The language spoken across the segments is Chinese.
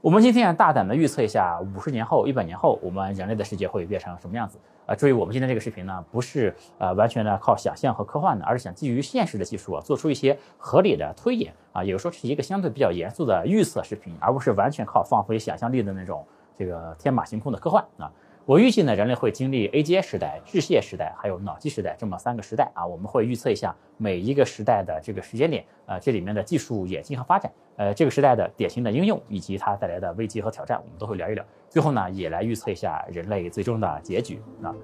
我们今天大胆的预测一下，五十年后、一百年后，我们人类的世界会变成什么样子？啊，注意，我们今天这个视频呢，不是呃完全的靠想象和科幻的，而是想基于现实的技术啊，做出一些合理的推演啊，也就是说是一个相对比较严肃的预测视频，而不是完全靠放飞想象力的那种这个天马行空的科幻啊。我预计呢，人类会经历 AGI 时代、智械时代，还有脑机时代这么三个时代啊。我们会预测一下每一个时代的这个时间点，呃，这里面的技术演进和发展，呃，这个时代的典型的应用以及它带来的危机和挑战，我们都会聊一聊。最后呢，也来预测一下人类最终的结局啊。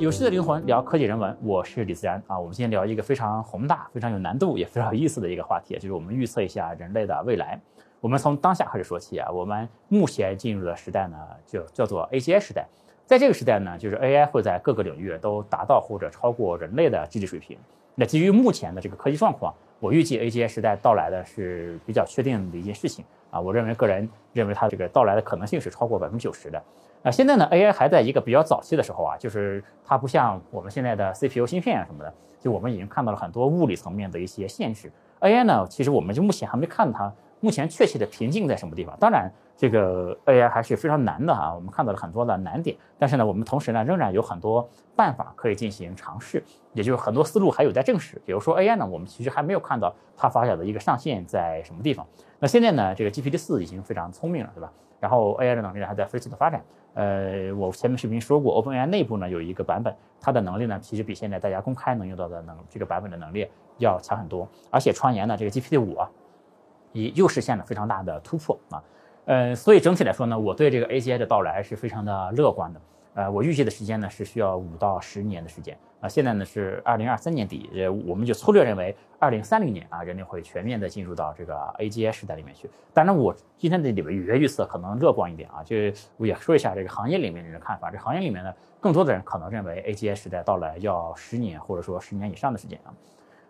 有趣的灵魂聊科技人文，我是李自然啊。我们今天聊一个非常宏大、非常有难度，也非常有意思的一个话题，就是我们预测一下人类的未来。我们从当下开始说起啊。我们目前进入的时代呢，就叫做 AGI 时代。在这个时代呢，就是 AI 会在各个领域都达到或者超过人类的智力水平。那基于目前的这个科技状况，我预计 AGI 时代到来的是比较确定的一件事情啊。我认为个人认为它这个到来的可能性是超过百分之九十的。啊，现在呢，AI 还在一个比较早期的时候啊，就是它不像我们现在的 CPU 芯片啊什么的，就我们已经看到了很多物理层面的一些限制。AI 呢，其实我们就目前还没看它目前确切的瓶颈在什么地方。当然，这个 AI 还是非常难的啊，我们看到了很多的难点。但是呢，我们同时呢，仍然有很多办法可以进行尝试，也就是很多思路还有待证实。比如说 AI 呢，我们其实还没有看到它发展的一个上限在什么地方。那现在呢，这个 GPT 四已经非常聪明了，对吧？然后 AI 的能力呢还在飞速的发展。呃，我前面视频说过，OpenAI 内部呢有一个版本，它的能力呢其实比现在大家公开能用到的能这个版本的能力要强很多。而且传言呢，这个 GPT 五啊，也又实现了非常大的突破啊。呃，所以整体来说呢，我对这个 AGI 的到来是非常的乐观的。呃，我预计的时间呢是需要五到十年的时间啊。现在呢是二零二三年底，呃，我们就粗略认为二零三零年啊，人类会全面的进入到这个 AGI 时代里面去。当然，我今天的里面有些预测可能乐观一点啊，就我也说一下这个行业里面人的看法。这行业里面呢，更多的人可能认为 AGI 时代到来要十年或者说十年以上的时间啊。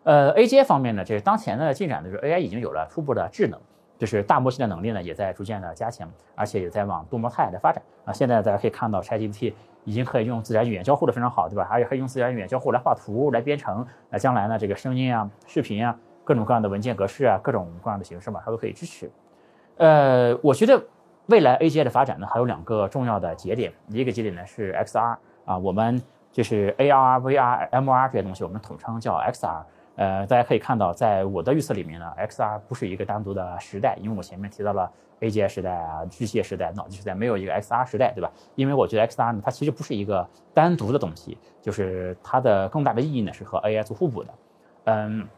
呃，AGI 方面呢，这个当前的进展就是 AI 已经有了初步的智能。就是大模型的能力呢，也在逐渐的加强，而且也在往多模态的发展啊。现在大家可以看到，ChatGPT 已经可以用自然语言交互的非常好，对吧？而且可以用自然语言交互来画图、来编程。那将来呢，这个声音啊、视频啊、各种各样的文件格式啊、各种各样的形式嘛，它都可以支持。呃，我觉得未来 AGI 的发展呢，还有两个重要的节点。一个节点呢是 XR 啊，我们就是 AR、VR、MR 这些东西，我们统称叫 XR。呃，大家可以看到，在我的预测里面呢，XR 不是一个单独的时代，因为我前面提到了 AGI 时代啊、机械时代、脑机时代，没有一个 XR 时代，对吧？因为我觉得 XR 呢，它其实不是一个单独的东西，就是它的更大的意义呢是和 AI 做互补的。嗯，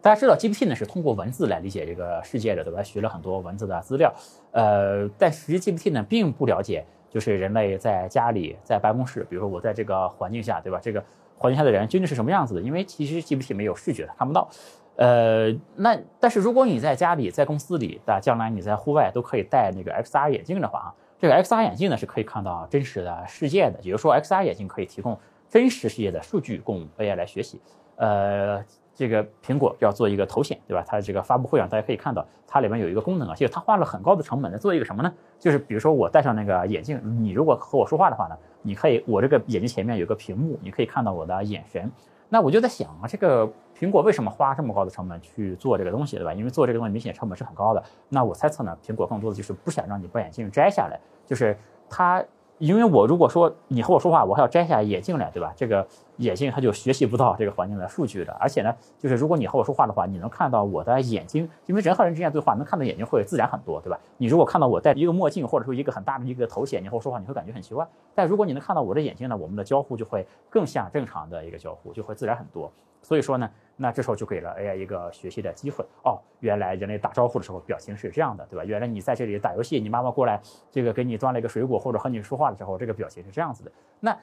大家知道 GPT 呢是通过文字来理解这个世界的，对吧？学了很多文字的资料，呃，但实际 GPT 呢并不了解，就是人类在家里、在办公室，比如说我在这个环境下，对吧？这个。环境下的人究竟是什么样子的？因为其实 GPT 没有视觉，它看不到。呃，那但是如果你在家里、在公司里，那将来你在户外都可以戴那个 XR 眼镜的话啊，这个 XR 眼镜呢是可以看到真实的世界的。也就是说，XR 眼镜可以提供真实世界的数据供 AI 来学习。呃。这个苹果要做一个头显，对吧？它这个发布会上大家可以看到，它里面有一个功能啊，就是它花了很高的成本来做一个什么呢？就是比如说我戴上那个眼镜，你如果和我说话的话呢，你可以，我这个眼睛前面有个屏幕，你可以看到我的眼神。那我就在想啊，这个苹果为什么花这么高的成本去做这个东西，对吧？因为做这个东西明显成本是很高的。那我猜测呢，苹果更多的就是不想让你把眼镜摘下来，就是它。因为我如果说你和我说话，我还要摘下眼镜来，对吧？这个眼镜它就学习不到这个环境的数据的。而且呢，就是如果你和我说话的话，你能看到我的眼睛，因为人和人之间对话能看到眼睛会自然很多，对吧？你如果看到我戴一个墨镜，或者说一个很大的一个头显，你和我说话，你会感觉很奇怪。但如果你能看到我的眼睛呢，我们的交互就会更像正常的一个交互，就会自然很多。所以说呢。那这时候就给了 AI 一个学习的机会哦，原来人类打招呼的时候表情是这样的，对吧？原来你在这里打游戏，你妈妈过来这个给你端了一个水果，或者和你说话的时候，这个表情是这样子的。那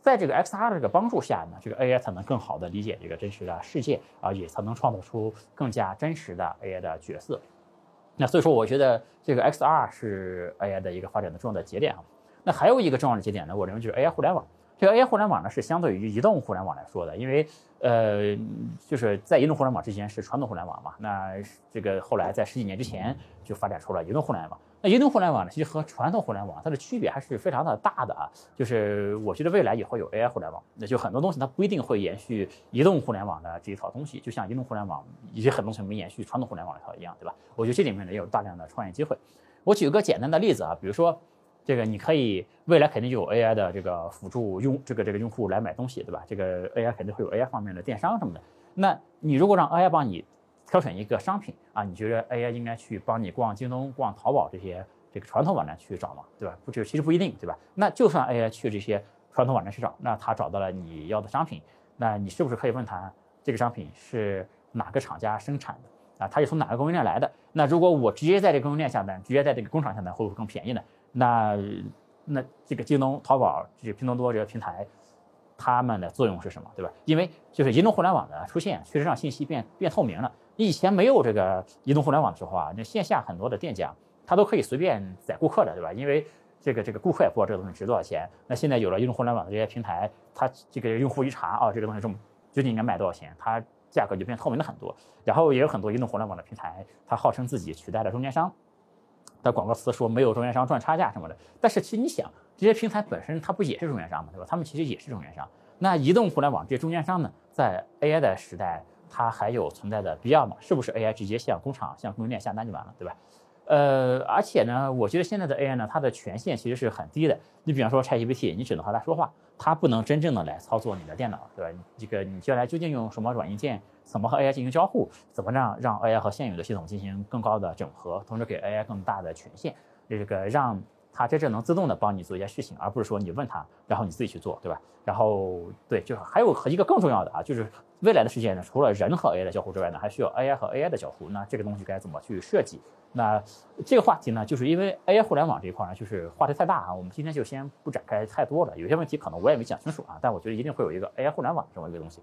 在这个 XR 的这个帮助下呢，这个 AI 才能更好的理解这个真实的世界啊，也才能创造出更加真实的 AI 的角色。那所以说，我觉得这个 XR 是 AI 的一个发展的重要的节点啊。那还有一个重要的节点呢，我认为就是 AI 互联网。这个 AI 互联网呢是相对于移动互联网来说的，因为呃，就是在移动互联网之前是传统互联网嘛，那这个后来在十几年之前就发展出了移动互联网。那移动互联网呢，其实和传统互联网它的区别还是非常的大的啊。就是我觉得未来也会有 AI 互联网，那就很多东西它不一定会延续移动互联网的这一套东西，就像移动互联网以及很多东西没延续传统互联网一套一样，对吧？我觉得这里面呢也有大量的创业机会。我举个简单的例子啊，比如说这个你可以未来肯定就有 AI 的这个辅助用这个这个用户来买东西，对吧？这个 AI 肯定会有 AI 方面的电商什么的。那你如果让 AI 帮你挑选一个商品啊，你觉得 AI 应该去帮你逛京东、逛淘宝这些这个传统网站去找吗？对吧？不就其实不一定，对吧？那就算 AI 去这些传统网站去找，那他找到了你要的商品，那你是不是可以问他这个商品是哪个厂家生产的啊？它是从哪个供应链来的？那如果我直接在这个供应链下单，直接在这个工厂下单，会不会更便宜呢？那那这个京东、淘宝、这个拼多多这个平台。它们的作用是什么，对吧？因为就是移动互联网的出现，确实让信息变变透明了。你以前没有这个移动互联网的时候啊，那线下很多的店家，他都可以随便宰顾客的，对吧？因为这个这个顾客也不知道这个东西值多少钱。那现在有了移动互联网的这些平台，它这个用户一查啊，这个东西这么究竟应该卖多少钱，它价格就变透明了很多。然后也有很多移动互联网的平台，它号称自己取代了中间商，的广告词说没有中间商赚差价什么的。但是其实你想。这些平台本身它不也是中间商嘛，对吧？他们其实也是中间商。那移动互联网这些中间商呢，在 AI 的时代，它还有存在的必要吗？是不是 AI 直接向工厂、向供应链下单就完了，对吧？呃，而且呢，我觉得现在的 AI 呢，它的权限其实是很低的。你比方说 ChatGPT，你只能和它说话，它不能真正的来操作你的电脑，对吧？这个你将来究竟用什么软硬件，怎么和 AI 进行交互，怎么让让 AI 和现有的系统进行更高的整合，同时给 AI 更大的权限，这个让。它真正能自动的帮你做一些事情，而不是说你问它，然后你自己去做，对吧？然后对，就是还有一个更重要的啊，就是未来的世界呢，除了人和 AI 的交互之外呢，还需要 AI 和 AI 的交互。那这个东西该怎么去设计？那这个话题呢，就是因为 AI 互联网这一块呢，就是话题太大啊，我们今天就先不展开太多了。有些问题可能我也没讲清楚啊，但我觉得一定会有一个 AI 互联网这么一个东西。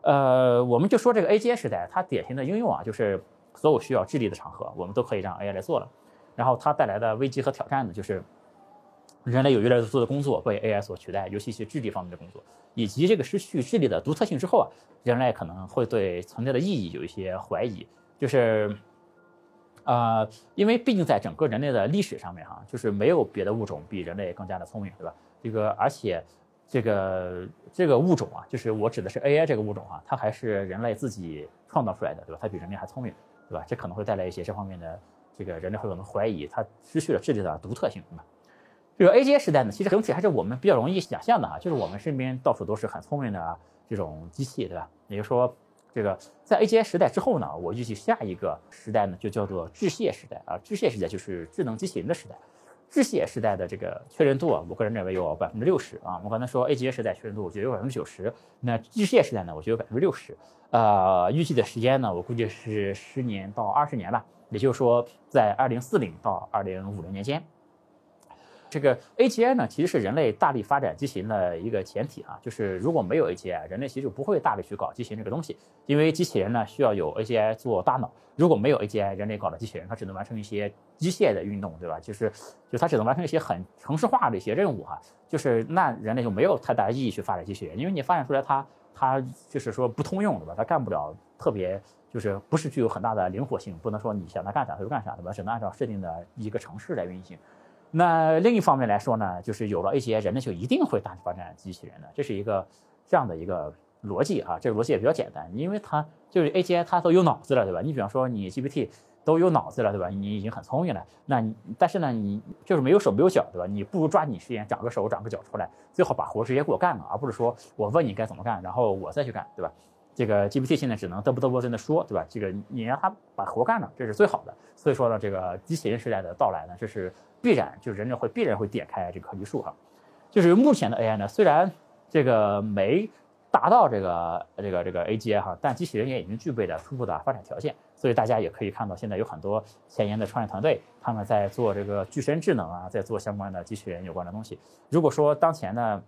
呃，我们就说这个 AGI 时代，它典型的应用啊，就是所有需要智力的场合，我们都可以让 AI 来做了。然后它带来的危机和挑战呢，就是人类有越来越多的工作被 AI 所取代，尤其是智力方面的工作，以及这个失去智力的独特性之后啊，人类可能会对存在的意义有一些怀疑。就是，呃，因为毕竟在整个人类的历史上面哈，就是没有别的物种比人类更加的聪明，对吧？这个而且这个这个物种啊，就是我指的是 AI 这个物种啊，它还是人类自己创造出来的，对吧？它比人类还聪明，对吧？这可能会带来一些这方面的。这个人类会可能怀疑它失去了智力的独特性，对吧？这个 A G I 时代呢，其实整体还是我们比较容易想象的啊，就是我们身边到处都是很聪明的这种机器，对吧？也就是说，这个在 A G I 时代之后呢，我预计下一个时代呢，就叫做致谢时代啊。致谢时代就是智能机器人的时代。致谢时代的这个确认度啊，我个人认为有百分之六十啊。我刚才说 A G I 时代确认度，我觉得有百分之九十。那致谢时代呢，我觉得有百分之六十。呃，预计的时间呢，我估计是十年到二十年吧。也就是说，在二零四零到二零五零年间，这个 AGI 呢，其实是人类大力发展机器人的一个前提啊。就是如果没有 AGI，人类其实就不会大力去搞机器人这个东西，因为机器人呢需要有 AGI 做大脑。如果没有 AGI，人类搞的机器人，它只能完成一些机械的运动，对吧？就是就它只能完成一些很程式化的一些任务哈。就是那人类就没有太大意义去发展机器人，因为你发展出来它它就是说不通用，对吧？它干不了特别。就是不是具有很大的灵活性，不能说你想它干啥它就干啥，对吧？只能按照设定的一个程式来运行。那另一方面来说呢，就是有了 AGI，人类就一定会大力发展机器人的，这是一个这样的一个逻辑啊。这个逻辑也比较简单，因为它就是 AGI，它都有脑子了，对吧？你比方说你 GPT 都有脑子了，对吧？你已经很聪明了，那你但是呢，你就是没有手没有脚，对吧？你不如抓紧时间长个手长个脚出来，最好把活直接给我干了，而不是说我问你该怎么干，然后我再去干，对吧？这个 GPT 现在只能嘚啵嘚啵在那说，对吧？这个你让它把活干了，这是最好的。所以说呢，这个机器人时代的到来呢，这是必然，就是人类会必然会点开这个科技树哈。就是目前的 AI 呢，虽然这个没达到这个这个这个 AGI 哈，但机器人也已经具备了初步的发展条件。所以大家也可以看到，现在有很多前沿的创业团队，他们在做这个具身智能啊，在做相关的机器人有关的东西。如果说当前呢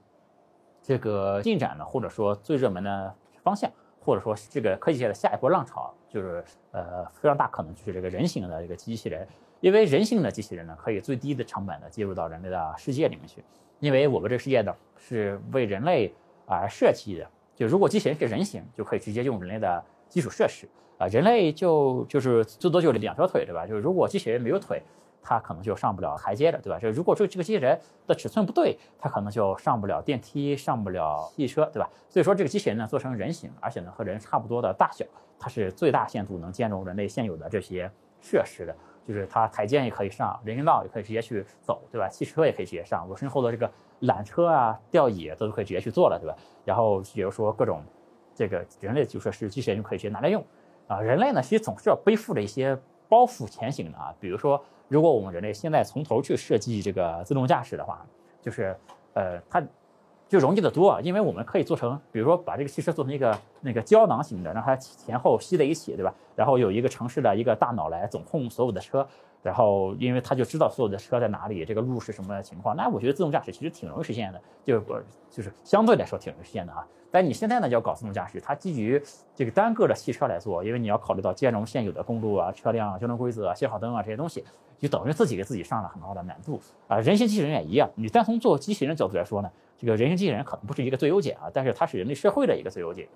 这个进展呢，或者说最热门的方向，或者说这个科技界的下一波浪潮，就是呃非常大可能就是这个人形的这个机器人，因为人形的机器人呢，可以最低的成本的进入到人类的世界里面去，因为我们这个世界呢是为人类而设计的，就如果机器人是人形，就可以直接用人类的基础设施啊，人类就就是最多就两条腿，对吧？就是如果机器人没有腿。它可能就上不了台阶了，对吧？这如果说这个机器人的尺寸不对，它可能就上不了电梯，上不了汽车，对吧？所以说这个机器人呢做成人形，而且呢和人差不多的大小，它是最大限度能兼容人类现有的这些设施的，就是它台阶也可以上，人行道也可以直接去走，对吧？汽车也可以直接上，我身后的这个缆车啊、吊椅都可以直接去做了，对吧？然后比如说各种这个人类就说是机器人就可以直接拿来用啊，人类呢其实总是要背负着一些包袱前行的啊，比如说。如果我们人类现在从头去设计这个自动驾驶的话，就是，呃，它就容易得多，因为我们可以做成，比如说把这个汽车做成一个那个胶囊型的，让它前后吸在一起，对吧？然后有一个城市的一个大脑来总控所有的车，然后因为它就知道所有的车在哪里，这个路是什么情况。那我觉得自动驾驶其实挺容易实现的，就就是相对来说挺容易实现的啊。但你现在呢就要搞自动驾驶，它基于这个单个的汽车来做，因为你要考虑到兼容现有的公路啊、车辆啊、交通规则、信号灯啊这些东西，就等于自己给自己上了很高的难度啊。人形机器人也一样，你单从做机器人的角度来说呢，这个人形机器人可能不是一个最优解啊，但是它是人类社会的一个最优解。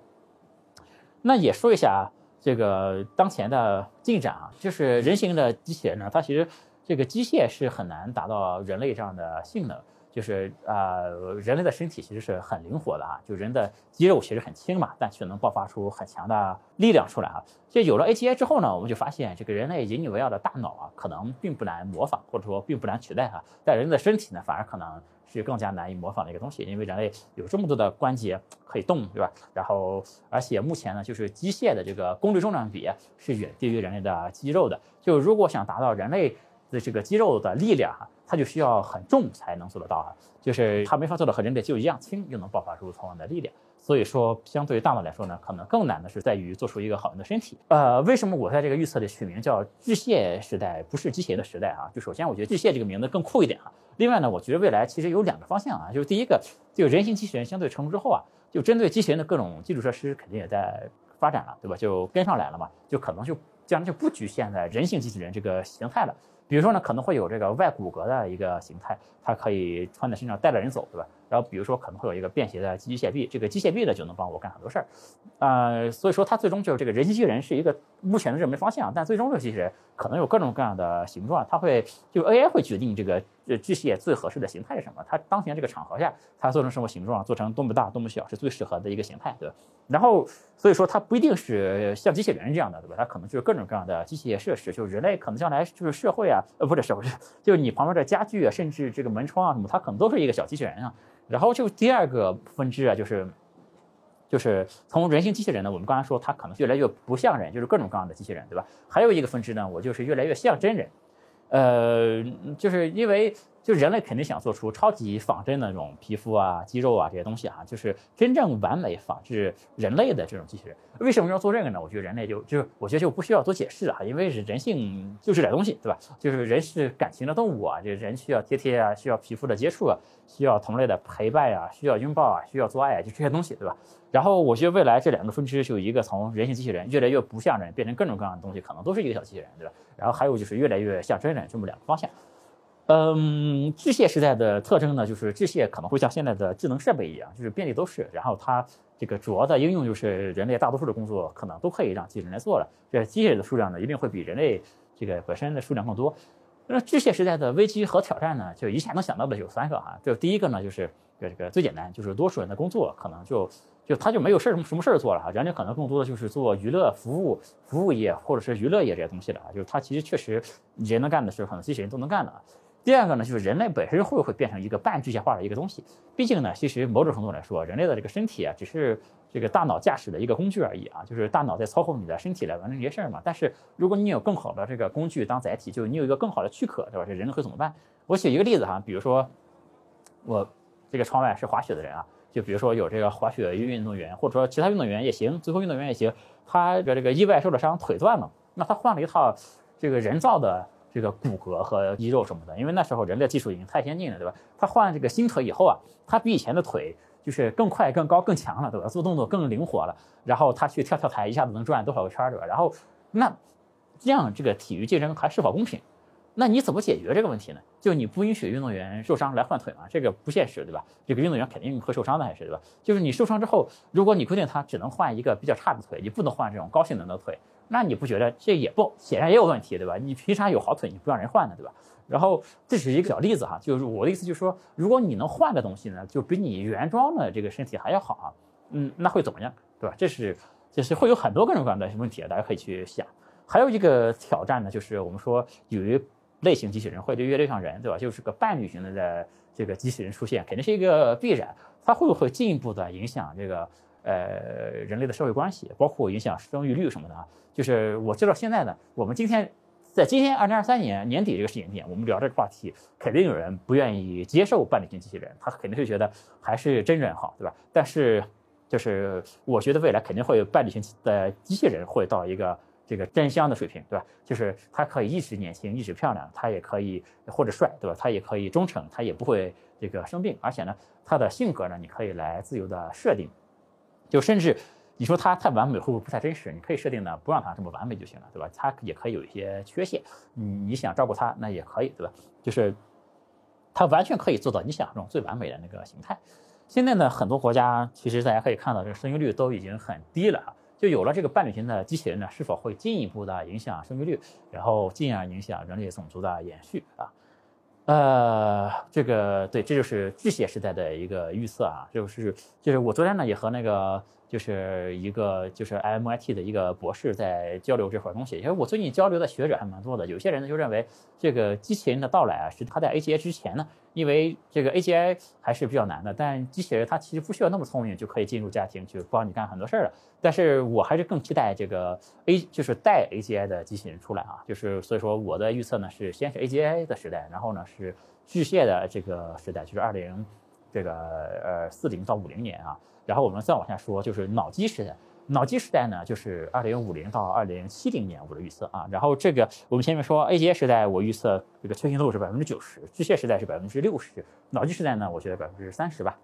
那也说一下这个当前的进展啊，就是人形的机器人呢，它其实这个机械是很难达到人类这样的性能。就是呃，人类的身体其实是很灵活的啊，就人的肌肉其实很轻嘛，但却能爆发出很强的力量出来啊。所以有了 ATI 之后呢，我们就发现这个人类引以为傲的大脑啊，可能并不难模仿，或者说并不难取代啊。但人的身体呢，反而可能是更加难以模仿的一个东西，因为人类有这么多的关节可以动，对吧？然后而且目前呢，就是机械的这个功率重量比是远低于人类的肌肉的。就如果想达到人类的这个肌肉的力量哈。它就需要很重才能做得到啊，就是它没法做到和人类肌肉一样轻，又能爆发出同样的力量。所以说，相对于大脑来说呢，可能更难的是在于做出一个好用的身体。呃，为什么我在这个预测里取名叫“机械时代”，不是机器人的时代啊？就首先，我觉得“机械”这个名字更酷一点啊。另外呢，我觉得未来其实有两个方向啊，就是第一个，就人形机器人相对成熟之后啊，就针对机器人的各种基础设施肯定也在发展了，对吧？就跟上来了嘛，就可能就将来就不局限在人形机器人这个形态了。比如说呢，可能会有这个外骨骼的一个形态，它可以穿在身上带着人走，对吧？然后比如说可能会有一个便携的机械臂，这个机械臂呢就能帮我干很多事儿，呃，所以说它最终就是这个人机器人是一个目前的热门方向，但最终这个机器人可能有各种各样的形状，它会就 AI 会决定这个呃机械最合适的形态是什么，它当前这个场合下它做成什么形状，做成多么大多么小是最适合的一个形态，对吧？然后所以说它不一定是像机器人这样的，对吧？它可能就是各种各样的机械设施，就是人类可能将来就是社会啊，呃，不是社会，就是你旁边的家具啊，甚至这个门窗啊什么，它可能都是一个小机器人啊。然后就第二个分支啊，就是，就是从人形机器人呢，我们刚才说它可能越来越不像人，就是各种各样的机器人，对吧？还有一个分支呢，我就是越来越像真人，呃，就是因为。就人类肯定想做出超级仿真的那种皮肤啊、肌肉啊这些东西啊，就是真正完美仿制人类的这种机器人。为什么要做这个呢？我觉得人类就就我觉得就不需要多解释了哈，因为是人性就是这东西，对吧？就是人是感情的动物啊，这人需要贴贴啊，需要皮肤的接触啊，需要同类的陪伴啊，需要拥抱啊，需要做爱啊，就这些东西，对吧？然后我觉得未来这两个分支就一个从人形机器人越来越不像人，变成各种各样的东西，可能都是一个小机器人，对吧？然后还有就是越来越像真人，这么两个方向。嗯，机械时代的特征呢，就是机械可能会像现在的智能设备一样，就是遍地都是。然后它这个主要的应用就是人类大多数的工作可能都可以让机器人来做了。这机械的数量呢，一定会比人类这个本身的数量更多。那机械时代的危机和挑战呢，就一下能想到的有三个哈。就第一个呢，就是这个最简单，就是多数人的工作可能就就他就没有事儿什么什么事儿做了哈。人家可能更多的就是做娱乐服务服务业或者是娱乐业这些东西了啊。就是他其实确实人能干的事，可能机器人都能干的。第二个呢，就是人类本身会不会变成一个半机械化的一个东西？毕竟呢，其实某种程度来说，人类的这个身体啊，只是这个大脑驾驶的一个工具而已啊，就是大脑在操控你的身体来完成这些事儿嘛。但是如果你有更好的这个工具当载体，就你有一个更好的躯壳，对吧？这人会怎么办？我举一个例子哈，比如说我这个窗外是滑雪的人啊，就比如说有这个滑雪运动员，或者说其他运动员也行，最后运动员也行，他的这个意外受了伤，腿断了，那他换了一套这个人造的。这个骨骼和肌肉什么的，因为那时候人类技术已经太先进了，对吧？他换这个新腿以后啊，他比以前的腿就是更快、更高、更强了，对吧？做动作更灵活了，然后他去跳跳台，一下子能转多少个圈，对吧？然后那这样这个体育竞争还是否公平？那你怎么解决这个问题呢？就你不允许运动员受伤来换腿嘛？这个不现实，对吧？这个运动员肯定会受伤的，还是对吧？就是你受伤之后，如果你规定他只能换一个比较差的腿，你不能换这种高性能的腿，那你不觉得这也不显然也有问题，对吧？你凭啥有好腿你不让人换呢，对吧？然后这是一个小例子哈，就是我的意思就是说，如果你能换的东西呢，就比你原装的这个身体还要好啊，嗯，那会怎么样，对吧？这是就是会有很多各种各样的问题，大家可以去想。还有一个挑战呢，就是我们说有一类型机器人会越来越像人，对吧？就是个伴侣型的这个机器人出现，肯定是一个必然。它会不会进一步的影响这个呃人类的社会关系，包括影响生育率什么的？就是我知道现在呢，我们今天在今天二零二三年年底这个时间点，我们聊这个话题，肯定有人不愿意接受伴侣型机器人，他肯定会觉得还是真人好，对吧？但是就是我觉得未来肯定会有伴侣型的机器人会到一个。这个真香的水平，对吧？就是他可以一直年轻，一直漂亮，他也可以或者帅，对吧？他也可以忠诚，他也不会这个生病，而且呢，他的性格呢，你可以来自由的设定，就甚至你说他太完美会不会不太真实？你可以设定呢，不让他这么完美就行了，对吧？他也可以有一些缺陷，你你想照顾他那也可以，对吧？就是他完全可以做到你想象中最完美的那个形态。现在呢，很多国家其实大家可以看到，这个生育率都已经很低了。就有了这个伴侣型的机器人呢，是否会进一步的影响生育率，然后进而影响人类种族的延续啊？呃，这个对，这就是巨蟹时代的一个预测啊，就是就是我昨天呢也和那个。就是一个就是 MIT 的一个博士在交流这块东西，因为我最近交流的学者还蛮多的，有些人呢就认为这个机器人的到来啊是他在 AGI 之前呢，因为这个 AGI 还是比较难的，但机器人它其实不需要那么聪明就可以进入家庭去帮你干很多事儿了。但是我还是更期待这个 A 就是带 AGI 的机器人出来啊，就是所以说我的预测呢是先是 AGI 的时代，然后呢是巨蟹的这个时代，就是二零这个呃四零到五零年啊。然后我们再往下说，就是脑机时代。脑机时代呢，就是二零五零到二零七零年我的预测啊。然后这个我们前面说 A G I 时代，我预测这个确信度是百分之九十；机械时代是百分之六十；脑机时代呢，我觉得百分之三十吧。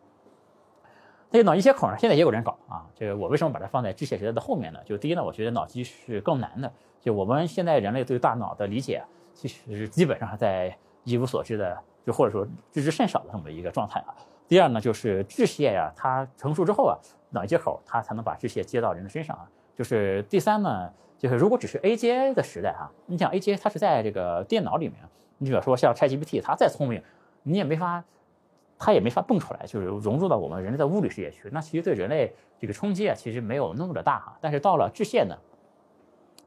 这个脑机接口呢，现在也有人搞啊。这个我为什么把它放在机械时代的后面呢？就第一呢，我觉得脑机是更难的。就我们现在人类对大脑的理解，其实基本上还在一无所知的，就或者说知之甚少的这么一个状态啊。第二呢，就是致谢呀，它成熟之后啊，脑接口它才能把致谢接到人的身上啊。就是第三呢，就是如果只是 AGI 的时代啊，你想 AGI 它是在这个电脑里面，你比如说像 ChatGPT，它再聪明，你也没法，它也没法蹦出来，就是融入到我们人类的物理世界去。那其实对人类这个冲击啊，其实没有那么的大哈。但是到了致谢呢，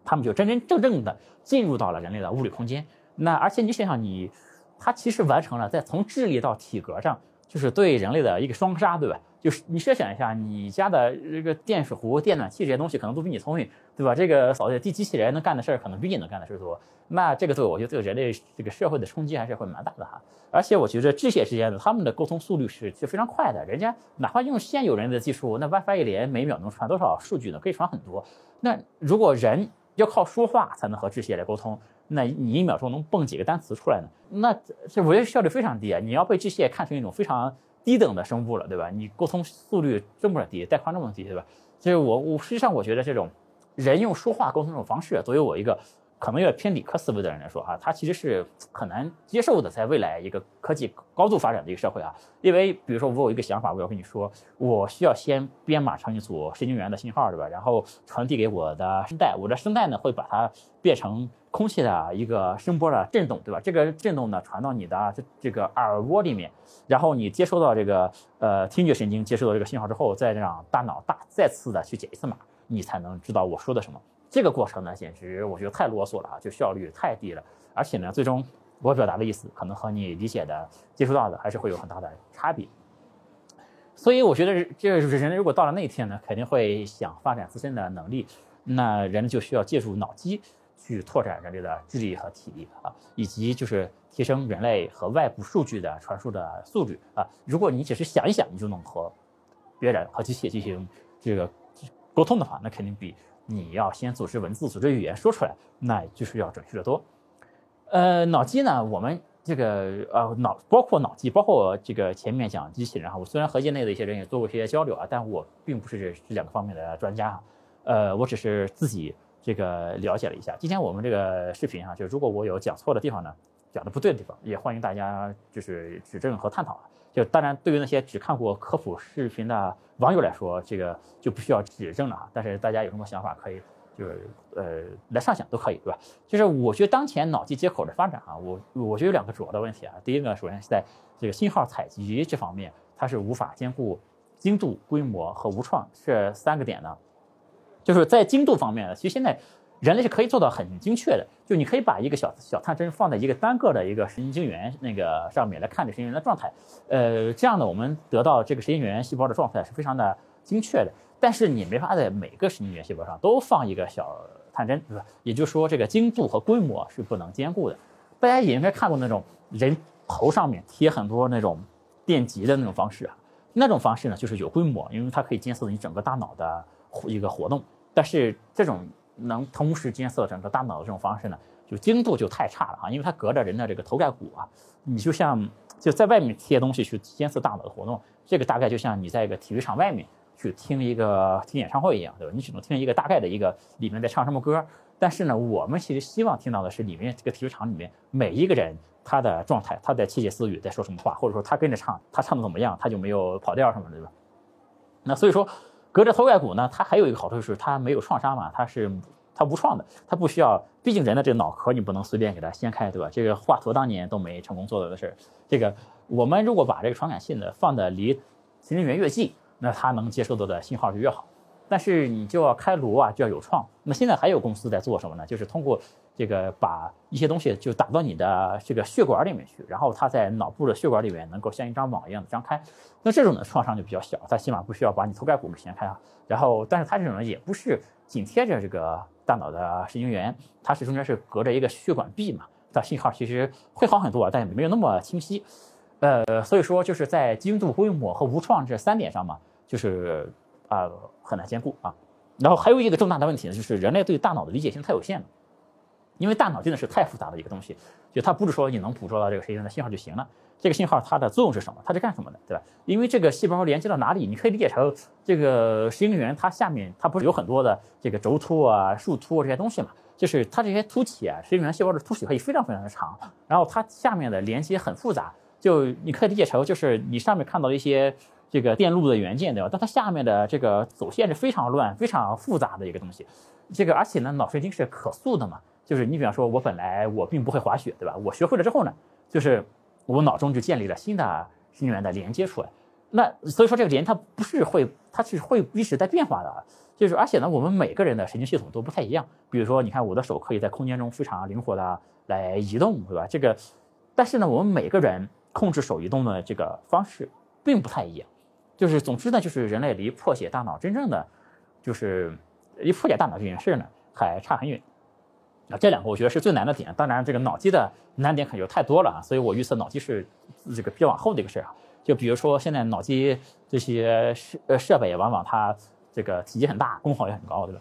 他们就真真正正的进入到了人类的物理空间。那而且你想想，你它其实完成了在从智力到体格上。就是对人类的一个双杀，对吧？就是你设想一下，你家的这个电水壶、电暖气这些东西可能都比你聪明，对吧？这个扫地机器人能干的事儿可能比你能干的事儿多。那这个对我觉得对人类这个社会的冲击还是会蛮大的哈。而且我觉得这些之间的他们的沟通速率是是非常快的，人家哪怕用现有人的技术，那 WiFi 一连每秒能传多少数据呢？可以传很多。那如果人要靠说话才能和这些来沟通。那你一秒钟能蹦几个单词出来呢？那这我觉得效率非常低啊！你要被机械看成一种非常低等的生物了，对吧？你沟通速率这么低，带宽这么低，对吧？所以我我实际上我觉得这种人用说话沟通这种方式，作为我一个。可能有点偏理科思维的人来说，哈，他其实是很难接受的，在未来一个科技高度发展的一个社会啊，因为比如说我有一个想法，我要跟你说，我需要先编码成一组神经元的信号，对吧？然后传递给我的声带，我的声带呢会把它变成空气的一个声波的震动，对吧？这个震动呢传到你的这这个耳蜗里面，然后你接收到这个呃听觉神经接收到这个信号之后，再让大脑大再次的去解一次码，你才能知道我说的什么。这个过程呢，简直我觉得太啰嗦了啊，就效率太低了。而且呢，最终我表达的意思可能和你理解的、接触到的还是会有很大的差别。所以我觉得，这人如果到了那一天呢，肯定会想发展自身的能力，那人就需要借助脑机去拓展人类的智力和体力啊，以及就是提升人类和外部数据的传输的速率啊。如果你只是想一想，你就能和别人和机器进行这个沟通的话，那肯定比。你要先组织文字、组织语言说出来，那就是要准确的多。呃，脑机呢，我们这个呃脑包括脑机，包括这个前面讲机器人哈，我虽然和业内的一些人也做过一些交流啊，但我并不是这两个方面的专家哈。呃，我只是自己这个了解了一下。今天我们这个视频啊，就如果我有讲错的地方呢，讲的不对的地方，也欢迎大家就是指正和探讨啊。就当然，对于那些只看过科普视频的网友来说，这个就不需要指正了啊。但是大家有什么想法，可以就是呃来畅想都可以，对吧？就是我觉得当前脑机接口的发展啊，我我觉得有两个主要的问题啊。第一个，首先是在这个信号采集这方面，它是无法兼顾精度、规模和无创这三个点呢。就是在精度方面，其实现在。人类是可以做到很精确的，就你可以把一个小小探针放在一个单个的一个神经元那个上面来看这神经元的状态，呃，这样呢，我们得到这个神经元细胞的状态是非常的精确的。但是你没法在每个神经元细胞上都放一个小探针，对吧？也就是说，这个精度和规模是不能兼顾的。大家也应该看过那种人头上面贴很多那种电极的那种方式啊，那种方式呢就是有规模，因为它可以监测你整个大脑的一个活动。但是这种能同时监测整个大脑的这种方式呢，就精度就太差了啊，因为它隔着人的这个头盖骨啊，你就像就在外面贴东西去监测大脑的活动，这个大概就像你在一个体育场外面去听一个听演唱会一样，对吧？你只能听一个大概的一个里面在唱什么歌，但是呢，我们其实希望听到的是里面这个体育场里面每一个人他的状态，他在窃窃私语在说什么话，或者说他跟着唱，他唱的怎么样，他就没有跑调什么的，对吧？那所以说。隔着头盖骨呢，它还有一个好处就是它没有创伤嘛，它是它无创的，它不需要。毕竟人的这个脑壳你不能随便给它掀开，对吧？这个华佗当年都没成功做到的事儿。这个我们如果把这个传感器呢放的离神经元越近，那它能接收到的信号就越好。但是你就要开颅啊，就要有创。那现在还有公司在做什么呢？就是通过这个把一些东西就打到你的这个血管里面去，然后它在脑部的血管里面能够像一张网一样的张开。那这种的创伤就比较小，它起码不需要把你头盖骨给掀开啊。然后，但是它这种呢也不是紧贴着这个大脑的神经元，它是中间是隔着一个血管壁嘛，它信号其实会好很多，但也没有那么清晰。呃，所以说就是在精度、规模和无创这三点上嘛，就是啊。很难兼顾啊，然后还有一个重大的问题呢，就是人类对大脑的理解性太有限了，因为大脑真的是太复杂的一个东西，就它不是说你能捕捉到这个神经元的信号就行了，这个信号它的作用是什么？它是干什么的，对吧？因为这个细胞连接到哪里，你可以理解成这个神经元它下面它不是有很多的这个轴突啊、树突啊这些东西嘛，就是它这些突起啊，神经元细胞的突起可以非常非常的长，然后它下面的连接很复杂，就你可以理解成就是你上面看到一些。这个电路的元件对吧？但它下面的这个走线是非常乱、非常复杂的一个东西。这个而且呢，脑神经是可塑的嘛，就是你比方说，我本来我并不会滑雪，对吧？我学会了之后呢，就是我脑中就建立了新的神经元的连接出来。那所以说这个连它不是会，它是会一直在变化的。就是而且呢，我们每个人的神经系统都不太一样。比如说，你看我的手可以在空间中非常灵活的来移动，对吧？这个，但是呢，我们每个人控制手移动的这个方式并不太一样。就是，总之呢，就是人类离破解大脑真正的，就是离破解大脑这件事呢，还差很远。啊，这两个我觉得是最难的点。当然，这个脑机的难点可就太多了啊，所以我预测脑机是这个比较往后的一个事儿啊。就比如说，现在脑机这些设呃设备，往往它这个体积很大，功耗也很高，对吧？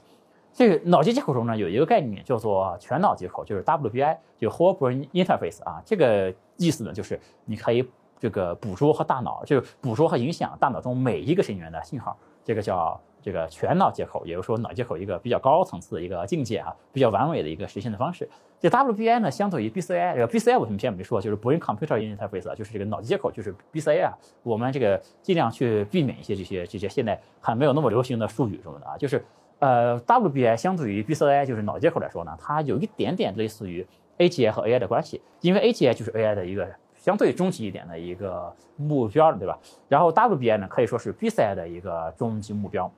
这个脑机接口中呢，有一个概念叫做全脑接口，就是 WBI，就 Whole Brain Interface 啊。这个意思呢，就是你可以。这个捕捉和大脑，就是捕捉和影响大脑中每一个神经元的信号，这个叫这个全脑接口，也就是说脑接口一个比较高层次的一个境界啊，比较完美的一个实现的方式。这 WBI 呢，相对于 BCI，这个 BCI 我们前面没说，就是 Brain Computer Interface，就是这个脑机接口，就是 BCI 啊。我们这个尽量去避免一些这些这些现在还没有那么流行的术语什么的啊。就是呃，WBI 相对于 BCI，就是脑接口来说呢，它有一点点类似于 AGI 和 AI 的关系，因为 AGI 就是 AI 的一个。相对终极一点的一个目标了，对吧？然后 WBI 呢，可以说是 BCI 的一个终极目标。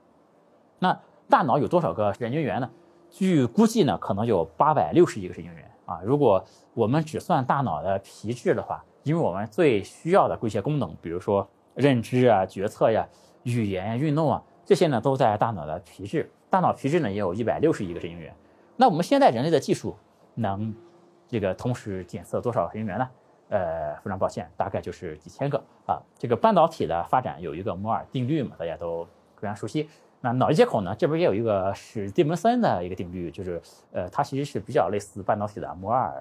那大脑有多少个神经元呢？据估计呢，可能有八百六十亿个神经元啊。如果我们只算大脑的皮质的话，因为我们最需要的一些功能，比如说认知啊、决策呀、语言、运动啊，这些呢都在大脑的皮质。大脑皮质呢也有一百六十亿个神经元。那我们现在人类的技术能这个同时检测多少神经元呢？呃，非常抱歉，大概就是几千个啊。这个半导体的发展有一个摩尔定律嘛，大家都非常熟悉。那脑机接口呢，这边也有一个史蒂文森的一个定律，就是呃，它其实是比较类似半导体的摩尔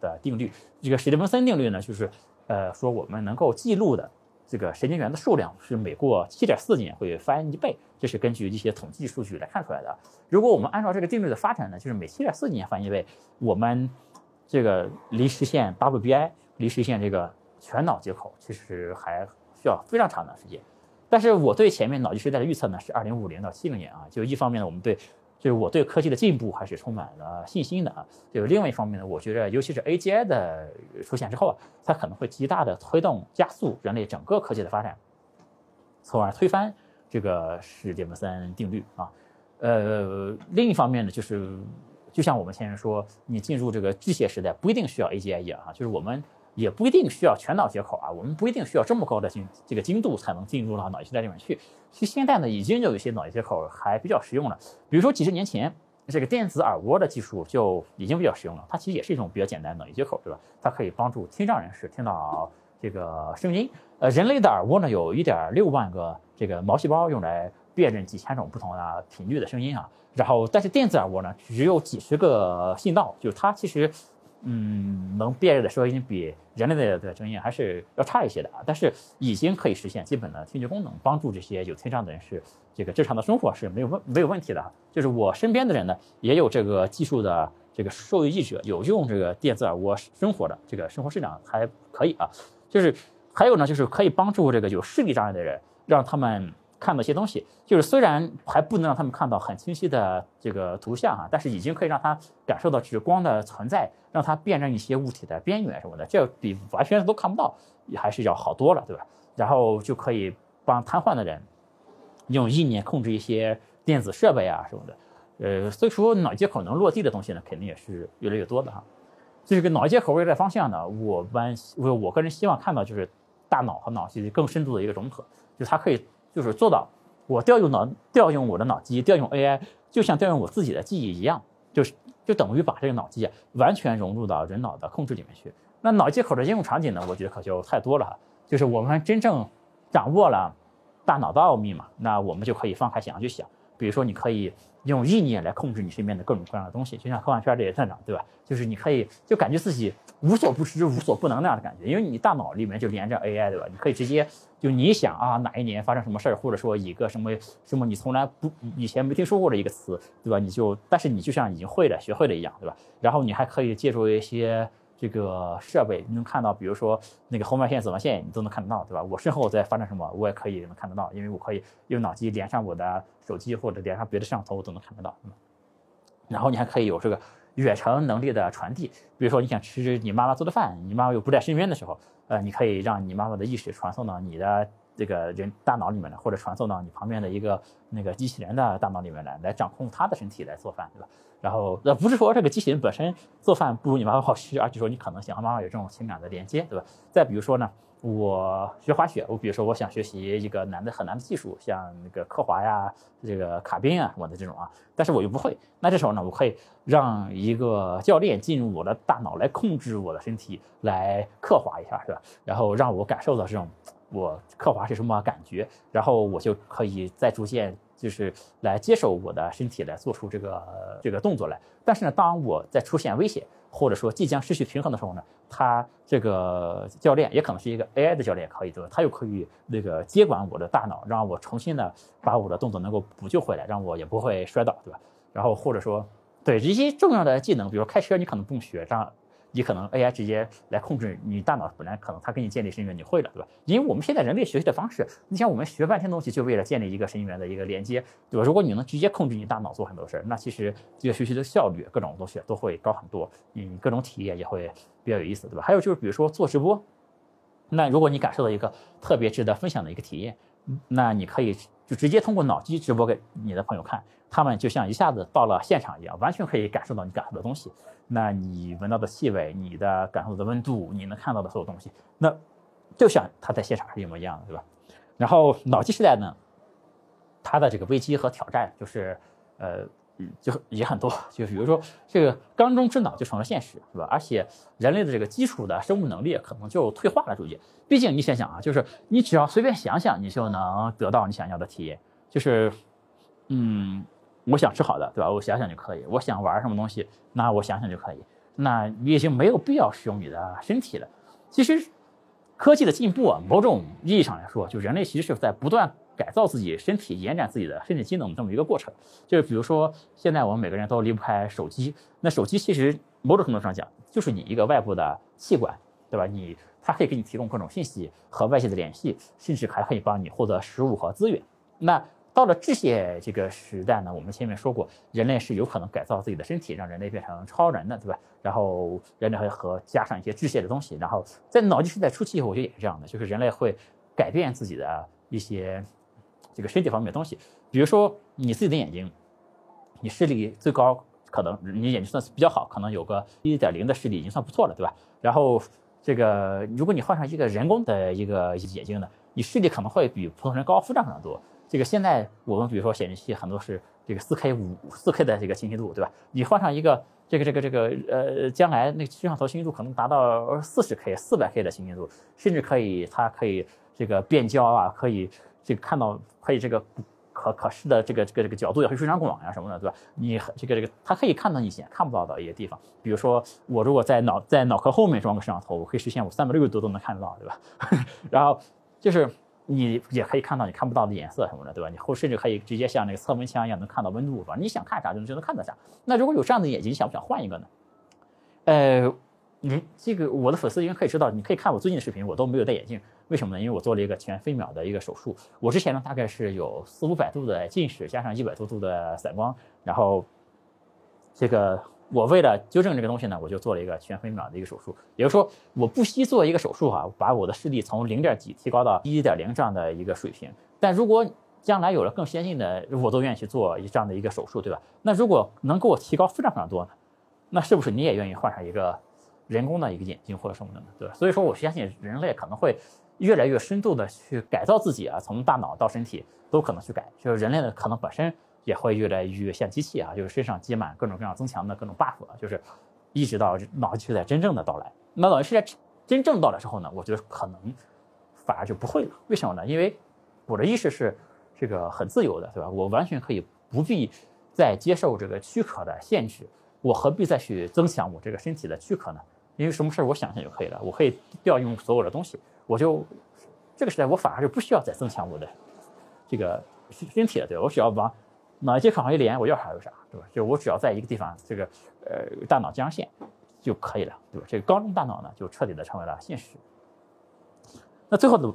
的定律。这个史蒂文森定律呢，就是呃，说我们能够记录的这个神经元的数量是每过七点四年会翻一倍，这是根据一些统计数据来看出来的。如果我们按照这个定律的发展呢，就是每七点四年翻一倍，我们这个离实现 WBI，离实现这个全脑接口，其实还需要非常长的时间。但是我对前面脑机时代的预测呢，是二零五零到七零年啊，就一方面呢，我们对就是我对科技的进步还是充满了信心的啊。就是另外一方面呢，我觉得尤其是 AGI 的出现之后啊，它可能会极大的推动加速人类整个科技的发展，从而推翻这个史蒂文森定律啊。呃，另一方面呢，就是就像我们前面说，你进入这个机械时代不一定需要 AGI 一样啊，就是我们也不一定需要全脑接口啊，我们不一定需要这么高的精这个精度才能进入到脑机时代里面去。其实现在呢，已经有一些脑机接口还比较实用了，比如说几十年前，这个电子耳蜗的技术就已经比较实用了。它其实也是一种比较简单的脑机接口，对吧？它可以帮助听障人士听到这个声音。呃，人类的耳蜗呢，有一点六万个这个毛细胞用来辨认几千种不同的频率的声音啊。然后，但是电子耳蜗呢，只有几十个信道，就是它其实。嗯，能辨认的声音比人类的的声音还是要差一些的啊，但是已经可以实现基本的听觉功能，帮助这些有听障的人士这个正常的生活是没有问没有问题的。就是我身边的人呢，也有这个技术的这个受益者，有用这个电子耳蜗生活的，这个生活质量还可以啊。就是还有呢，就是可以帮助这个有视力障碍的人，让他们。看到一些东西，就是虽然还不能让他们看到很清晰的这个图像啊，但是已经可以让他感受到就是光的存在，让他辨认一些物体的边缘什么的，这比完全都看不到还是要好多了，对吧？然后就可以帮瘫痪的人用意念控制一些电子设备啊什么的。呃，所以说脑接口能落地的东西呢，肯定也是越来越多的哈。这个脑接口未来方向呢，我们我我个人希望看到就是大脑和脑机更深度的一个融合，就是它可以。就是做到我调用脑调用我的脑机调用 AI，就像调用我自己的记忆一样，就是就等于把这个脑机啊完全融入到人脑的控制里面去。那脑接口的应用场景呢，我觉得可就太多了。就是我们真正掌握了大脑的奥秘嘛，那我们就可以放开想象去想。比如说，你可以用意念来控制你身边的各种各样的东西，就像科幻片这些探长，对吧？就是你可以就感觉自己无所不知、无所不能那样的感觉，因为你大脑里面就连着 AI，对吧？你可以直接就你想啊，哪一年发生什么事儿，或者说一个什么什么你从来不以前没听说过的一个词，对吧？你就但是你就像已经会了、学会了一样，对吧？然后你还可以借助一些。这个设备你能看到，比如说那个红外线、紫外线，你都能看得到，对吧？我身后在发生什么，我也可以能看得到，因为我可以用脑机连上我的手机或者连上别的摄像头，我都能看得到。然后你还可以有这个远程能力的传递，比如说你想吃你妈妈做的饭，你妈妈又不在身边的时候，呃，你可以让你妈妈的意识传送到你的这个人大脑里面来，或者传送到你旁边的一个那个机器人的大脑里面来，来掌控他的身体来做饭，对吧？然后，那不是说这个机器人本身做饭不如你妈妈好吃，而且说你可能想和妈妈有这种情感的连接，对吧？再比如说呢，我学滑雪，我比如说我想学习一个难的很难的技术，像那个刻滑呀、这个卡宾啊什么的这种啊，但是我又不会，那这时候呢，我可以让一个教练进入我的大脑来控制我的身体，来刻滑一下，是吧？然后让我感受到这种我刻滑是什么感觉，然后我就可以再逐渐。就是来接受我的身体来做出这个这个动作来，但是呢，当我在出现危险或者说即将失去平衡的时候呢，他这个教练也可能是一个 AI 的教练，可以对吧？他又可以那个接管我的大脑，让我重新的把我的动作能够补救回来，让我也不会摔倒，对吧？然后或者说对这些重要的技能，比如开车，你可能不用学，这样。你可能 AI 直接来控制你大脑，本来可能它给你建立神经元，你会了，对吧？因为我们现在人类学习的方式，你像我们学半天东西，就为了建立一个神经元的一个连接，对吧？如果你能直接控制你大脑做很多事儿，那其实这个学习的效率，各种东西都会高很多，你各种体验也会比较有意思，对吧？还有就是比如说做直播，那如果你感受到一个特别值得分享的一个体验，那你可以就直接通过脑机直播给你的朋友看。他们就像一下子到了现场一样，完全可以感受到你感受的东西。那你闻到的气味，你的感受的温度，你能看到的所有东西，那就像他在现场是一模一样的，对吧？然后脑机时代呢，它的这个危机和挑战就是，呃，就也很多。就比如说这个缸中之脑就成了现实，是吧？而且人类的这个基础的生物能力可能就退化了，逐渐。毕竟你想想啊，就是你只要随便想想，你就能得到你想要的体验，就是，嗯。我想吃好的，对吧？我想想就可以。我想玩什么东西，那我想想就可以。那你已经没有必要使用你的身体了。其实，科技的进步啊，某种意义上来说，就人类其实是在不断改造自己身体、延展自己的身体机能这么一个过程。就是比如说，现在我们每个人都离不开手机，那手机其实某种程度上讲，就是你一个外部的器官，对吧？你它可以给你提供各种信息和外界的联系，甚至还可以帮你获得食物和资源。那到了这些这个时代呢，我们前面说过，人类是有可能改造自己的身体，让人类变成超人的，对吧？然后人类会和加上一些机械的东西，然后在脑机时代初期以后，我觉得也是这样的，就是人类会改变自己的一些这个身体方面的东西，比如说你自己的眼睛，你视力最高可能你眼睛算是比较好，可能有个一点零的视力已经算不错了，对吧？然后这个如果你换上一个人工的一个眼睛呢，你视力可能会比普通人高非常非常多。这个现在我们比如说显示器很多是这个四 K 五四 K 的这个清晰度，对吧？你换上一个这个这个这个呃，将来那个摄像头清晰度可能达到四十 K、四百 K 的清晰度，甚至可以它可以这个变焦啊，可以这个看到可以这个可可视的这个这个这个角度也会非常广呀什么的，对吧？你这个这个它可以看到你以前看不到的一些地方，比如说我如果在脑在脑壳后面装个摄像头，我可以实现我三百六十度都能看得到，对吧？然后就是。你也可以看到你看不到的颜色什么的，对吧？你后甚至可以直接像那个测温枪一样能看到温度，吧？你想看啥就能就能看到啥。那如果有这样的眼睛，你想不想换一个呢？呃，你这个我的粉丝应该可以知道，你可以看我最近的视频，我都没有戴眼镜，为什么呢？因为我做了一个全飞秒的一个手术。我之前呢大概是有四五百度的近视，加上一百多度的散光，然后这个。我为了纠正这个东西呢，我就做了一个全飞秒的一个手术，也就是说，我不惜做一个手术啊，把我的视力从零点几提高到一点零这样的一个水平。但如果将来有了更先进的，我都愿意去做这样的一个手术，对吧？那如果能给我提高非常非常多呢？那是不是你也愿意换上一个人工的一个眼睛或者什么的呢？对吧？所以说，我相信人类可能会越来越深度的去改造自己啊，从大脑到身体都可能去改，就是人类呢可能本身。也会越来越像机器啊，就是身上积满各种各样增强的各种 buff 啊，就是一直到脑机时代真正的到来。那脑机时代真正到来之后呢，我觉得可能反而就不会了。为什么呢？因为我的意识是这个很自由的，对吧？我完全可以不必再接受这个躯壳的限制，我何必再去增强我这个身体的躯壳呢？因为什么事儿我想想就可以了，我可以调用所有的东西，我就这个时代我反而就不需要再增强我的这个身体了，对吧？我只要把脑接口上一连，我要啥有啥，对吧？就我只要在一个地方，这个呃大脑接上线就可以了，对吧？这个高中大脑呢，就彻底的成为了现实。那最后呢，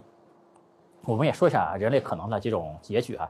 我们也说一下人类可能的这种结局啊。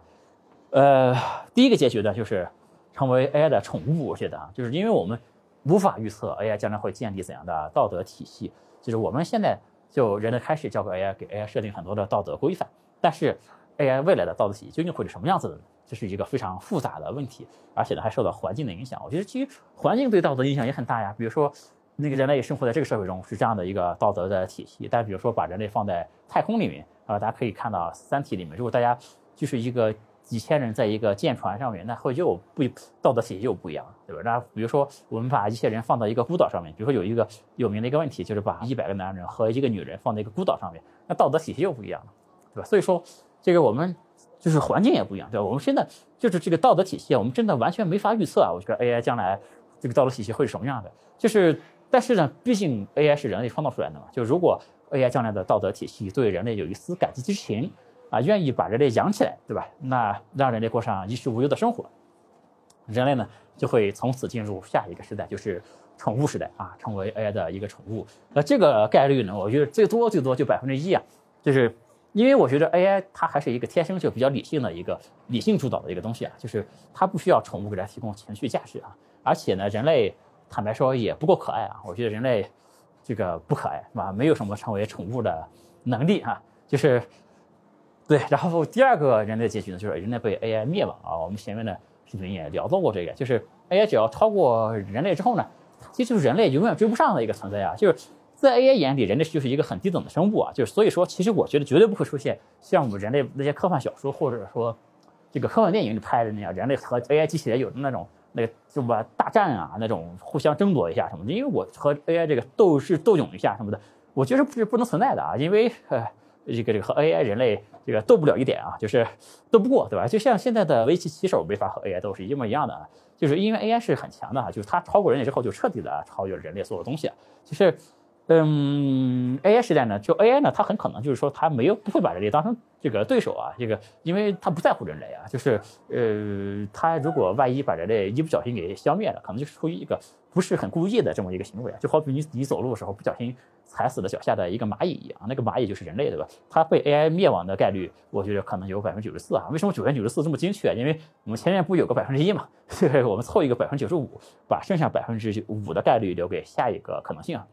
呃，第一个结局呢，就是成为 AI 的宠物。我觉得啊，就是因为我们无法预测 AI 将来会建立怎样的道德体系，就是我们现在就人类开始教给 AI，给 AI 设定很多的道德规范，但是 AI 未来的道德体系究竟会是什么样子的呢？这是一个非常复杂的问题，而且呢还受到环境的影响。我觉得其实环境对道德影响也很大呀。比如说，那个人类生活在这个社会中是这样的一个道德的体系，但比如说把人类放在太空里面啊，大家可以看到《三体》里面，如果大家就是一个几千人在一个舰船上面，那会就不道德体系就不一样，对吧？那比如说我们把一些人放到一个孤岛上面，比如说有一个有名的一个问题，就是把一百个男人和一个女人放在一个孤岛上面，那道德体系又不一样了，对吧？所以说这个我们。就是环境也不一样，对吧？我们现在就是这个道德体系，我们真的完全没法预测啊！我觉得 AI 将来这个道德体系会是什么样的？就是，但是呢，毕竟 AI 是人类创造出来的嘛。就如果 AI 将来的道德体系对人类有一丝感激之情啊，愿意把人类养起来，对吧？那让人类过上衣食无忧的生活，人类呢就会从此进入下一个时代，就是宠物时代啊，成为 AI 的一个宠物。那这个概率呢，我觉得最多最多就百分之一啊，就是。因为我觉得 AI 它还是一个天生就比较理性的一个理性主导的一个东西啊，就是它不需要宠物给它提供情绪价值啊，而且呢，人类坦白说也不够可爱啊，我觉得人类这个不可爱是吧？没有什么成为宠物的能力啊，就是对。然后第二个人类结局呢，就是人类被 AI 灭亡啊。我们前面的视频也聊到过这个，就是 AI 只要超过人类之后呢，其实就是人类永远追不上的一个存在啊，就是。在 AI 眼里，人类就是一个很低等的生物啊，就是所以说，其实我觉得绝对不会出现像我们人类那些科幻小说或者说这个科幻电影里拍的那样，人类和 AI 机器人有的那种那个什么大战啊，那种互相争夺一下什么的。因为我和 AI 这个斗智斗勇一下什么的，我觉得是不能存在的啊，因为呃这个这个和 AI 人类这个斗不了一点啊，就是斗不过，对吧？就像现在的围棋棋手没法和 AI 斗是一模一样的啊，就是因为 AI 是很强的啊，就是它超过人类之后就彻底的超越了人类所有东西啊，其实。嗯，AI 时代呢，就 AI 呢，它很可能就是说，它没有不会把人类当成这个对手啊，这个，因为它不在乎人类啊，就是，呃，它如果万一把人类一不小心给消灭了，可能就是出于一个不是很故意的这么一个行为啊，就好比你你走路的时候不小心踩死了脚下的一个蚂蚁一样，那个蚂蚁就是人类，对吧？它被 AI 灭亡的概率，我觉得可能有百分之九十四啊。为什么九百九十四这么精确？因为我们前面不有个百分之一嘛，我们凑一个百分之九十五，把剩下百分之五的概率留给下一个可能性啊。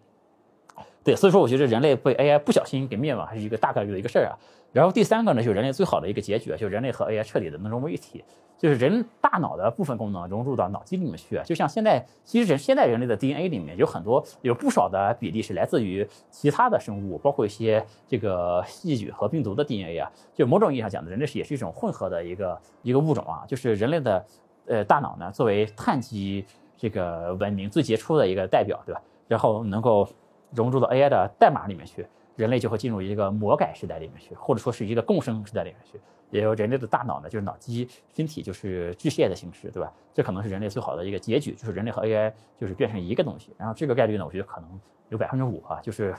对，所以说我觉得人类被 AI 不小心给灭亡还是一个大概率的一个事儿啊。然后第三个呢，就是人类最好的一个结局，就人类和 AI 彻底的能融为一体，就是人大脑的部分功能融入到脑机里面去。就像现在，其实人现在人类的 DNA 里面有很多有不少的比例是来自于其他的生物，包括一些这个细菌和病毒的 DNA 啊。就某种意义上讲的，人类是也是一种混合的一个一个物种啊。就是人类的呃大脑呢，作为碳基这个文明最杰出的一个代表，对吧？然后能够。融入到 AI 的代码里面去，人类就会进入一个魔改时代里面去，或者说是一个共生时代里面去。也有人类的大脑呢，就是脑机身体就是巨蟹的形式，对吧？这可能是人类最好的一个结局，就是人类和 AI 就是变成一个东西。然后这个概率呢，我觉得可能有百分之五啊，就是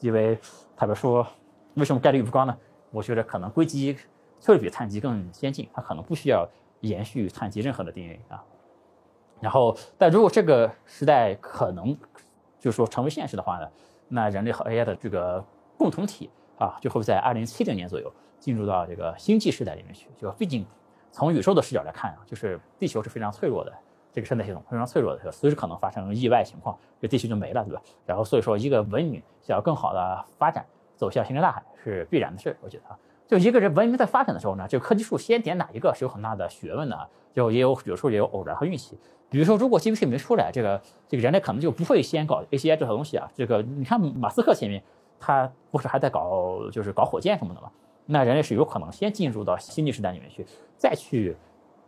因为他们说为什么概率不高呢？我觉得可能硅基确实比碳基更先进，它可能不需要延续碳基任何的 DNA 啊。然后，但如果这个时代可能。就是说成为现实的话呢，那人类和 AI 的这个共同体啊，就会在二零七零年左右进入到这个星际时代里面去。就毕竟从宇宙的视角来看啊，就是地球是非常脆弱的，这个生态系统非常脆弱的，随时可能发生意外情况，这地球就没了，对吧？然后所以说，一个文明想要更好的发展，走向星辰大海是必然的事。我觉得啊，就一个人文明在发展的时候呢，就科技树先点哪一个是有很大的学问的，就也有有时候也有偶然和运气。比如说，如果 GPT 没出来，这个这个人类可能就不会先搞 ACI 这套东西啊。这个你看，马斯克前面他不是还在搞，就是搞火箭什么的吗？那人类是有可能先进入到星际时代里面去，再去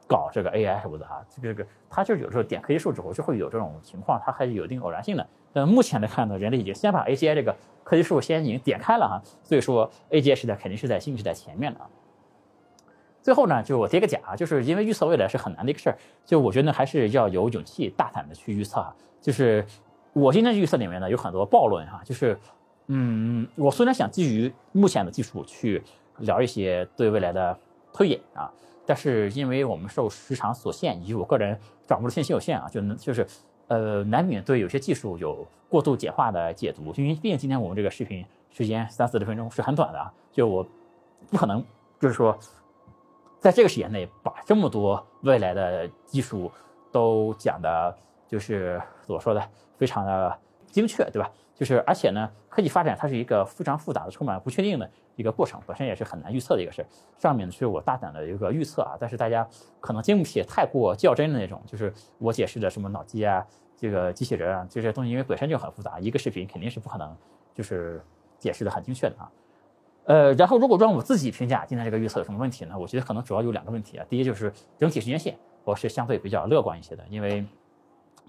搞这个 AI 什么的啊。这个这个，他就有时候点科技树之后就会有这种情况，它还是有一定偶然性的。但目前来看呢，人类已经先把 ACI 这个科技树先已经点开了哈，所以说 AGI 时代肯定是在新时代前面的。最后呢，就我叠个甲，就是因为预测未来是很难的一个事儿，就我觉得还是要有勇气大胆的去预测。就是我今天预测里面呢有很多暴论哈，就是嗯，我虽然想基于目前的技术去聊一些对未来的推演啊，但是因为我们受时长所限，以及我个人掌握的信息有限啊，就能就是呃难免对有些技术有过度简化的解读。因为毕竟今天我们这个视频时间三四十分钟是很短的啊，就我不可能就是说。在这个时间内，把这么多未来的技术都讲的，就是怎么说的，非常的精确，对吧？就是而且呢，科技发展它是一个非常复杂的、充满不确定的一个过程，本身也是很难预测的一个事儿。上面呢是我大胆的一个预测啊，但是大家可能经不起太过较真的那种，就是我解释的什么脑机啊、这个机器人啊这些东西，因为本身就很复杂，一个视频肯定是不可能就是解释的很精确的啊。呃，然后如果让我自己评价今天这个预测有什么问题呢？我觉得可能主要有两个问题啊。第一就是整体时间线，我是相对比较乐观一些的，因为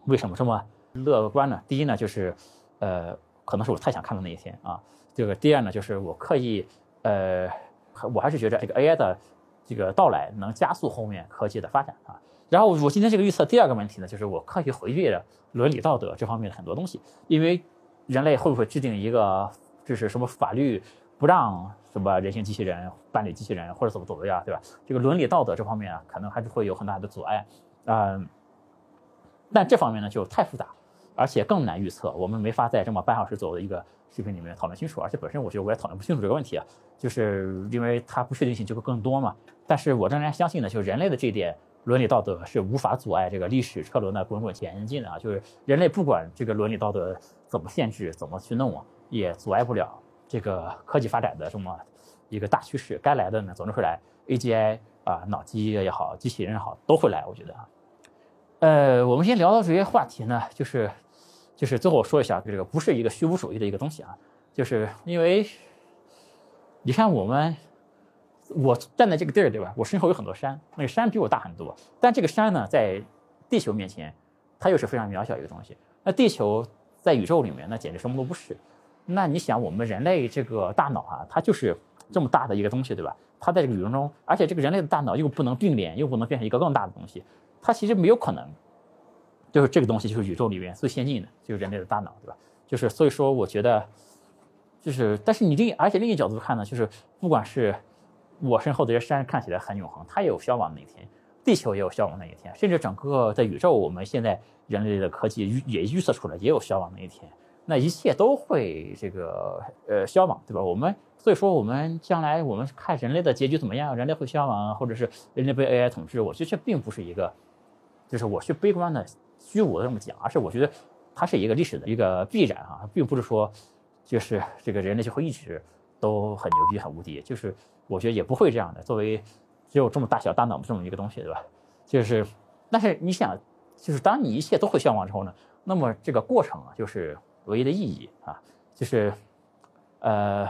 为什么这么乐观呢？第一呢就是，呃，可能是我太想看到那一天啊。这个第二呢就是我刻意，呃，我还是觉得这个 AI 的这个到来能加速后面科技的发展啊。然后我今天这个预测第二个问题呢，就是我刻意回避了伦理道德这方面的很多东西，因为人类会不会制定一个就是什么法律？不让什么人形机器人、伴侣机器人或者怎么怎么样，对吧？这个伦理道德这方面啊，可能还是会有很大的阻碍，嗯。但这方面呢就太复杂，而且更难预测，我们没法在这么半小时左右的一个视频里面讨论清楚。而且本身我觉得我也讨论不清楚这个问题啊，就是因为它不确定性就会更多嘛。但是我仍然相信呢，就是人类的这一点伦理道德是无法阻碍这个历史车轮的滚滚前进的啊。就是人类不管这个伦理道德怎么限制、怎么去弄啊，也阻碍不了。这个科技发展的这么一个大趋势，该来的呢总是会来，AGI 啊，脑机也好，机器人也好，都会来。我觉得啊，呃，我们先聊到这些话题呢，就是就是最后我说一下，这个不是一个虚无主义的一个东西啊，就是因为你看我们，我站在这个地儿对吧？我身后有很多山，那个山比我大很多，但这个山呢，在地球面前，它又是非常渺小一个东西。那地球在宇宙里面，那简直什么都不是。那你想，我们人类这个大脑啊，它就是这么大的一个东西，对吧？它在这个宇宙中，而且这个人类的大脑又不能并联，又不能变成一个更大的东西，它其实没有可能，就是这个东西就是宇宙里面最先进的，就是人类的大脑，对吧？就是所以说，我觉得就是，但是你另而且另一角度看呢，就是不管是我身后这些山看起来很永恒，它也有消亡那一天，地球也有消亡那一天，甚至整个的宇宙，我们现在人类的科技预也预测出来也有消亡那一天。那一切都会这个呃消亡，对吧？我们所以说，我们将来我们看人类的结局怎么样？人类会消亡，或者是人类被 AI 统治？我觉得这并不是一个，就是我去悲观的、虚无的这么讲，而是我觉得它是一个历史的一个必然啊，并不是说就是这个人类就会一直都很牛逼、很无敌。就是我觉得也不会这样的。作为只有这么大小大脑的这么一个东西，对吧？就是，但是你想，就是当你一切都会消亡之后呢，那么这个过程啊，就是。唯一的意义啊，就是，呃，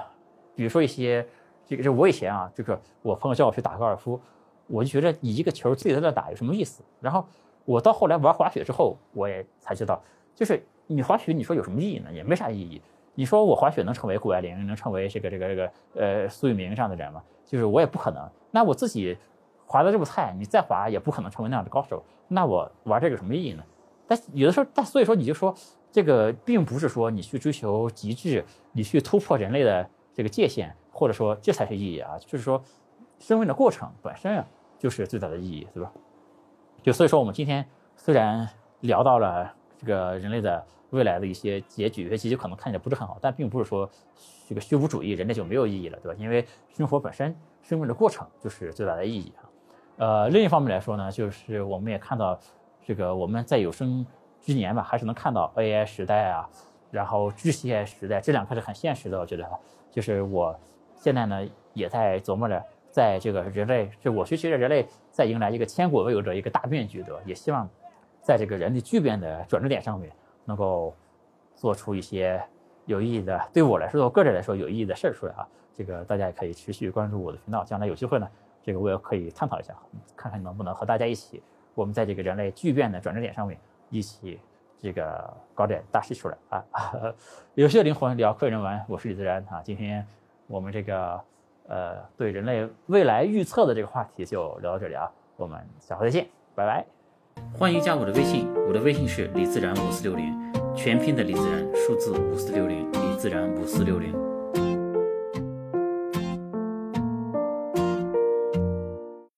比如说一些这个，就我以前啊，这个我朋友叫我去打高尔夫，我就觉得你一个球自己在那打有什么意思？然后我到后来玩滑雪之后，我也才知道，就是你滑雪，你说有什么意义呢？也没啥意义。你说我滑雪能成为谷爱凌，能成为这个这个这个呃苏翊鸣这样的人吗？就是我也不可能。那我自己滑的这么菜，你再滑也不可能成为那样的高手。那我玩这个有什么意义呢？但有的时候，但所以说你就说。这个并不是说你去追求极致，你去突破人类的这个界限，或者说这才是意义啊。就是说，生命的过程本身啊，就是最大的意义，对吧？就所以说，我们今天虽然聊到了这个人类的未来的一些结局，结局可能看起来不是很好，但并不是说这个虚无主义，人类就没有意义了，对吧？因为生活本身，生命的过程就是最大的意义啊。呃，另一方面来说呢，就是我们也看到这个我们在有生。之年吧，还是能看到 AI 时代啊，然后机械时代，这两个是很现实的。我觉得，就是我现在呢也在琢磨着，在这个人类，就我学习的人类在迎来一个千古未有的一个大变局的，也希望在这个人类巨变的转折点上面，能够做出一些有意义的，对我来说，我个人来说有意义的事儿出来啊。这个大家也可以持续关注我的频道，将来有机会呢，这个我也可以探讨一下，看看能不能和大家一起，我们在这个人类巨变的转折点上面。一起这个搞点大事出来啊！有些灵魂聊客人玩，我是李自然啊。今天我们这个呃对人类未来预测的这个话题就聊到这里啊，我们下回再见，拜拜！欢迎加我的微信，我的微信是李自然五四六零，全拼的李自然，数字五四六零，李自然五四六零。